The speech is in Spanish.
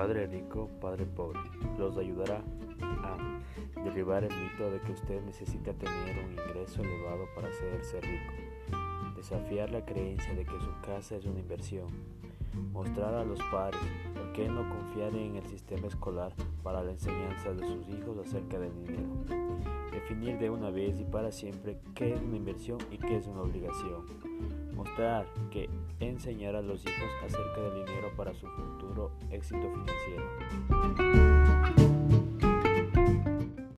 Padre rico, Padre pobre, los ayudará a derribar el mito de que usted necesita tener un ingreso elevado para hacerse rico, desafiar la creencia de que su casa es una inversión, mostrar a los padres por qué no confiar en el sistema escolar para la enseñanza de sus hijos acerca del dinero, definir de una vez y para siempre qué es una inversión y qué es una obligación, mostrar que enseñar a los hijos acerca del dinero para su futuro éxito financiero.